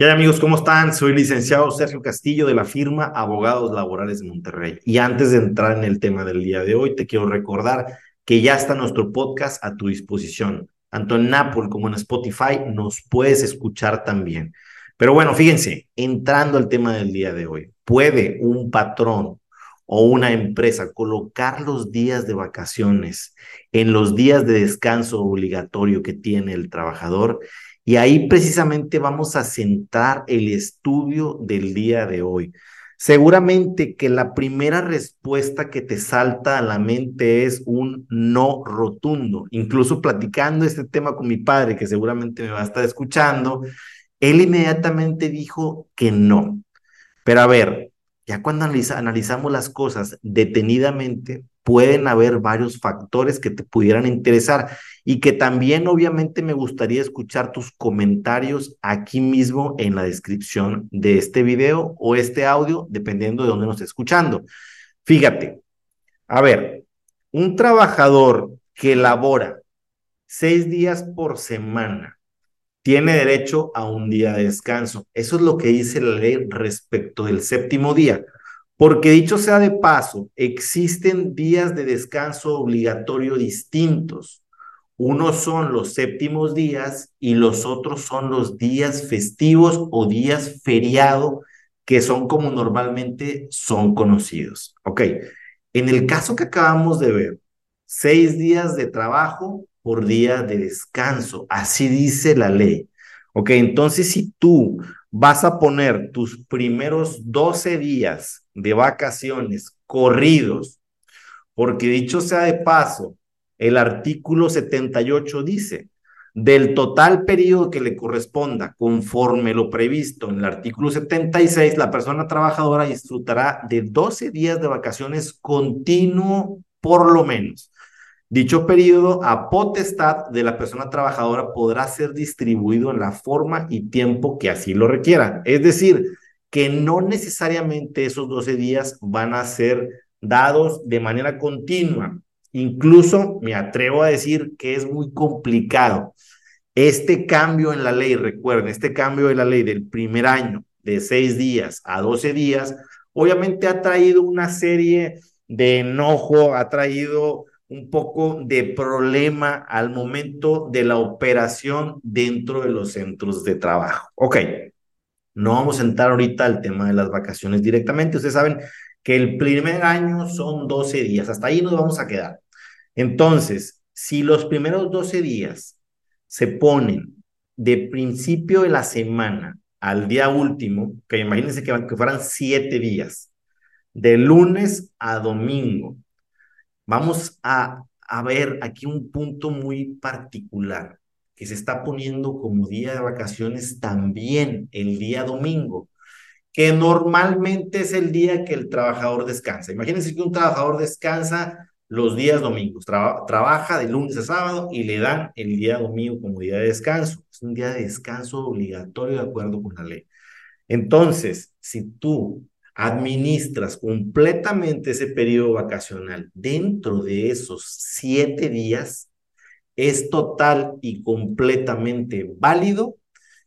¿Qué amigos? ¿Cómo están? Soy licenciado Sergio Castillo de la firma Abogados Laborales de Monterrey. Y antes de entrar en el tema del día de hoy, te quiero recordar que ya está nuestro podcast a tu disposición. Tanto en Apple como en Spotify nos puedes escuchar también. Pero bueno, fíjense, entrando al tema del día de hoy, ¿puede un patrón o una empresa colocar los días de vacaciones en los días de descanso obligatorio que tiene el trabajador? Y ahí precisamente vamos a centrar el estudio del día de hoy. Seguramente que la primera respuesta que te salta a la mente es un no rotundo. Incluso platicando este tema con mi padre, que seguramente me va a estar escuchando, él inmediatamente dijo que no. Pero a ver, ya cuando analizamos las cosas detenidamente, pueden haber varios factores que te pudieran interesar y que también obviamente me gustaría escuchar tus comentarios aquí mismo en la descripción de este video o este audio, dependiendo de dónde nos esté escuchando. Fíjate, a ver, un trabajador que labora seis días por semana tiene derecho a un día de descanso. Eso es lo que dice la ley respecto del séptimo día. Porque dicho sea de paso, existen días de descanso obligatorio distintos. Unos son los séptimos días y los otros son los días festivos o días feriado, que son como normalmente son conocidos. Ok, en el caso que acabamos de ver, seis días de trabajo por día de descanso, así dice la ley. Ok, entonces si tú vas a poner tus primeros 12 días de vacaciones corridos, porque dicho sea de paso, el artículo 78 dice, del total periodo que le corresponda conforme lo previsto en el artículo 76, la persona trabajadora disfrutará de 12 días de vacaciones continuo por lo menos. Dicho periodo a potestad de la persona trabajadora podrá ser distribuido en la forma y tiempo que así lo requiera. Es decir, que no necesariamente esos 12 días van a ser dados de manera continua. Incluso me atrevo a decir que es muy complicado. Este cambio en la ley, recuerden, este cambio de la ley del primer año de 6 días a 12 días, obviamente ha traído una serie de enojo, ha traído un poco de problema al momento de la operación dentro de los centros de trabajo. Ok, no vamos a entrar ahorita al tema de las vacaciones directamente. Ustedes saben que el primer año son 12 días, hasta ahí nos vamos a quedar. Entonces, si los primeros 12 días se ponen de principio de la semana al día último, que imagínense que, fueran 7 días, de lunes a domingo, Vamos a, a ver aquí un punto muy particular que se está poniendo como día de vacaciones también el día domingo, que normalmente es el día que el trabajador descansa. Imagínense que un trabajador descansa los días domingos, trabaja de lunes a sábado y le dan el día domingo como día de descanso. Es un día de descanso obligatorio de acuerdo con la ley. Entonces, si tú administras completamente ese periodo vacacional dentro de esos siete días, es total y completamente válido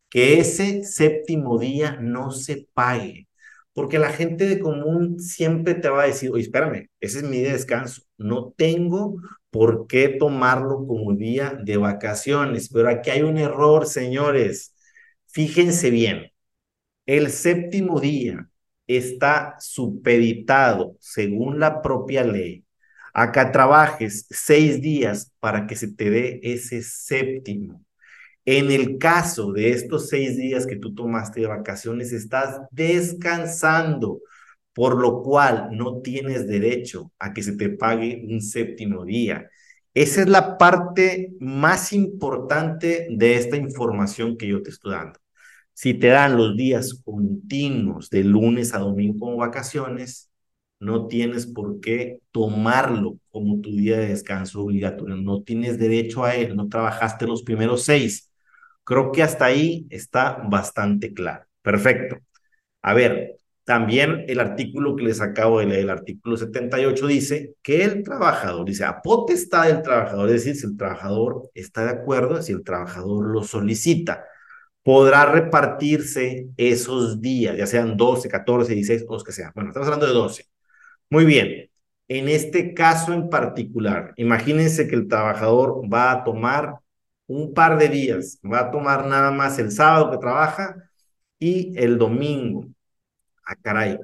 que ese séptimo día no se pague. Porque la gente de común siempre te va a decir, oye, espérame, ese es mi día de descanso. No tengo por qué tomarlo como día de vacaciones. Pero aquí hay un error, señores. Fíjense bien. El séptimo día está supeditado, según la propia ley, a que trabajes seis días para que se te dé ese séptimo. En el caso de estos seis días que tú tomaste de vacaciones, estás descansando, por lo cual no tienes derecho a que se te pague un séptimo día. Esa es la parte más importante de esta información que yo te estoy dando. Si te dan los días continuos de lunes a domingo como vacaciones, no tienes por qué tomarlo como tu día de descanso obligatorio. No tienes derecho a él, no trabajaste los primeros seis. Creo que hasta ahí está bastante claro. Perfecto. A ver, también el artículo que les acabo de leer, el artículo 78, dice que el trabajador, dice, a potestad del trabajador, es decir, si el trabajador está de acuerdo, si el trabajador lo solicita podrá repartirse esos días, ya sean 12, 14, 16 o los que sean. Bueno, estamos hablando de 12. Muy bien. En este caso en particular, imagínense que el trabajador va a tomar un par de días, va a tomar nada más el sábado que trabaja y el domingo. Ah, caray,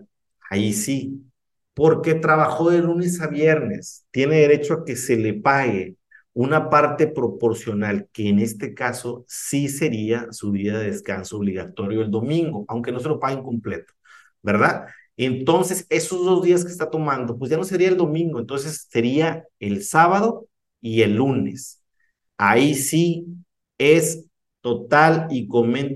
ahí sí, porque trabajó de lunes a viernes, tiene derecho a que se le pague una parte proporcional, que en este caso sí sería su día de descanso obligatorio el domingo, aunque no se lo paguen completo, ¿verdad? Entonces, esos dos días que está tomando, pues ya no sería el domingo, entonces sería el sábado y el lunes. Ahí sí es total y,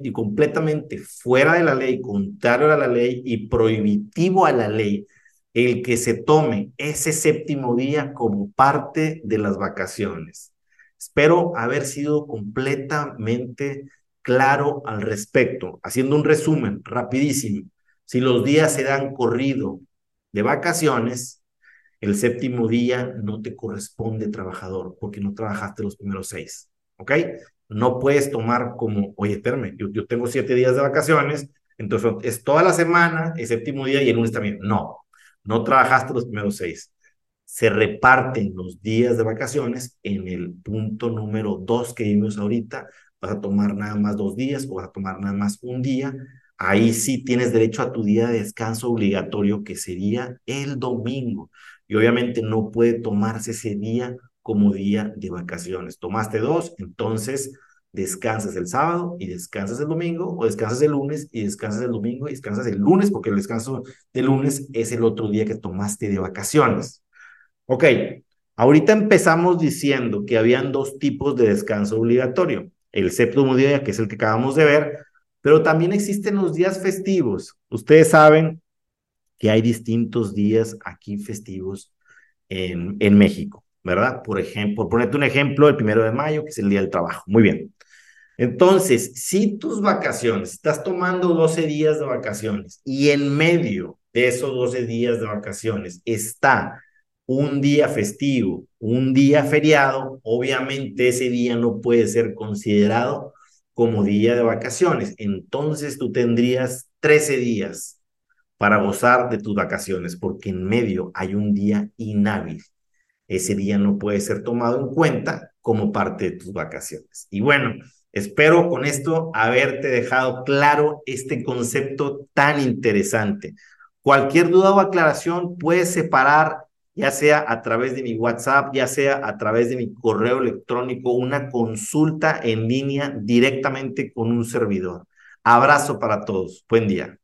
y completamente fuera de la ley, contrario a la ley y prohibitivo a la ley el que se tome ese séptimo día como parte de las vacaciones. Espero haber sido completamente claro al respecto. Haciendo un resumen rapidísimo, si los días se dan corrido de vacaciones, el séptimo día no te corresponde trabajador porque no trabajaste los primeros seis. ¿Ok? No puedes tomar como, oye, espérame, yo, yo tengo siete días de vacaciones, entonces es toda la semana, el séptimo día y el lunes también. No, no trabajaste los primeros seis. Se reparten los días de vacaciones en el punto número dos que vimos ahorita. Vas a tomar nada más dos días o vas a tomar nada más un día. Ahí sí tienes derecho a tu día de descanso obligatorio, que sería el domingo. Y obviamente no puede tomarse ese día como día de vacaciones. Tomaste dos, entonces descansas el sábado y descansas el domingo, o descansas el lunes y descansas el domingo y descansas el lunes, porque el descanso del lunes es el otro día que tomaste de vacaciones. Ok, ahorita empezamos diciendo que habían dos tipos de descanso obligatorio. El séptimo día, que es el que acabamos de ver, pero también existen los días festivos. Ustedes saben que hay distintos días aquí festivos en, en México, ¿verdad? Por ejemplo, por ponerte un ejemplo, el primero de mayo, que es el Día del Trabajo. Muy bien. Entonces, si tus vacaciones, estás tomando 12 días de vacaciones y en medio de esos 12 días de vacaciones está un día festivo, un día feriado, obviamente ese día no puede ser considerado como día de vacaciones. Entonces tú tendrías 13 días para gozar de tus vacaciones, porque en medio hay un día inhábil. Ese día no puede ser tomado en cuenta como parte de tus vacaciones. Y bueno, Espero con esto haberte dejado claro este concepto tan interesante. Cualquier duda o aclaración puedes separar, ya sea a través de mi WhatsApp, ya sea a través de mi correo electrónico, una consulta en línea directamente con un servidor. Abrazo para todos. Buen día.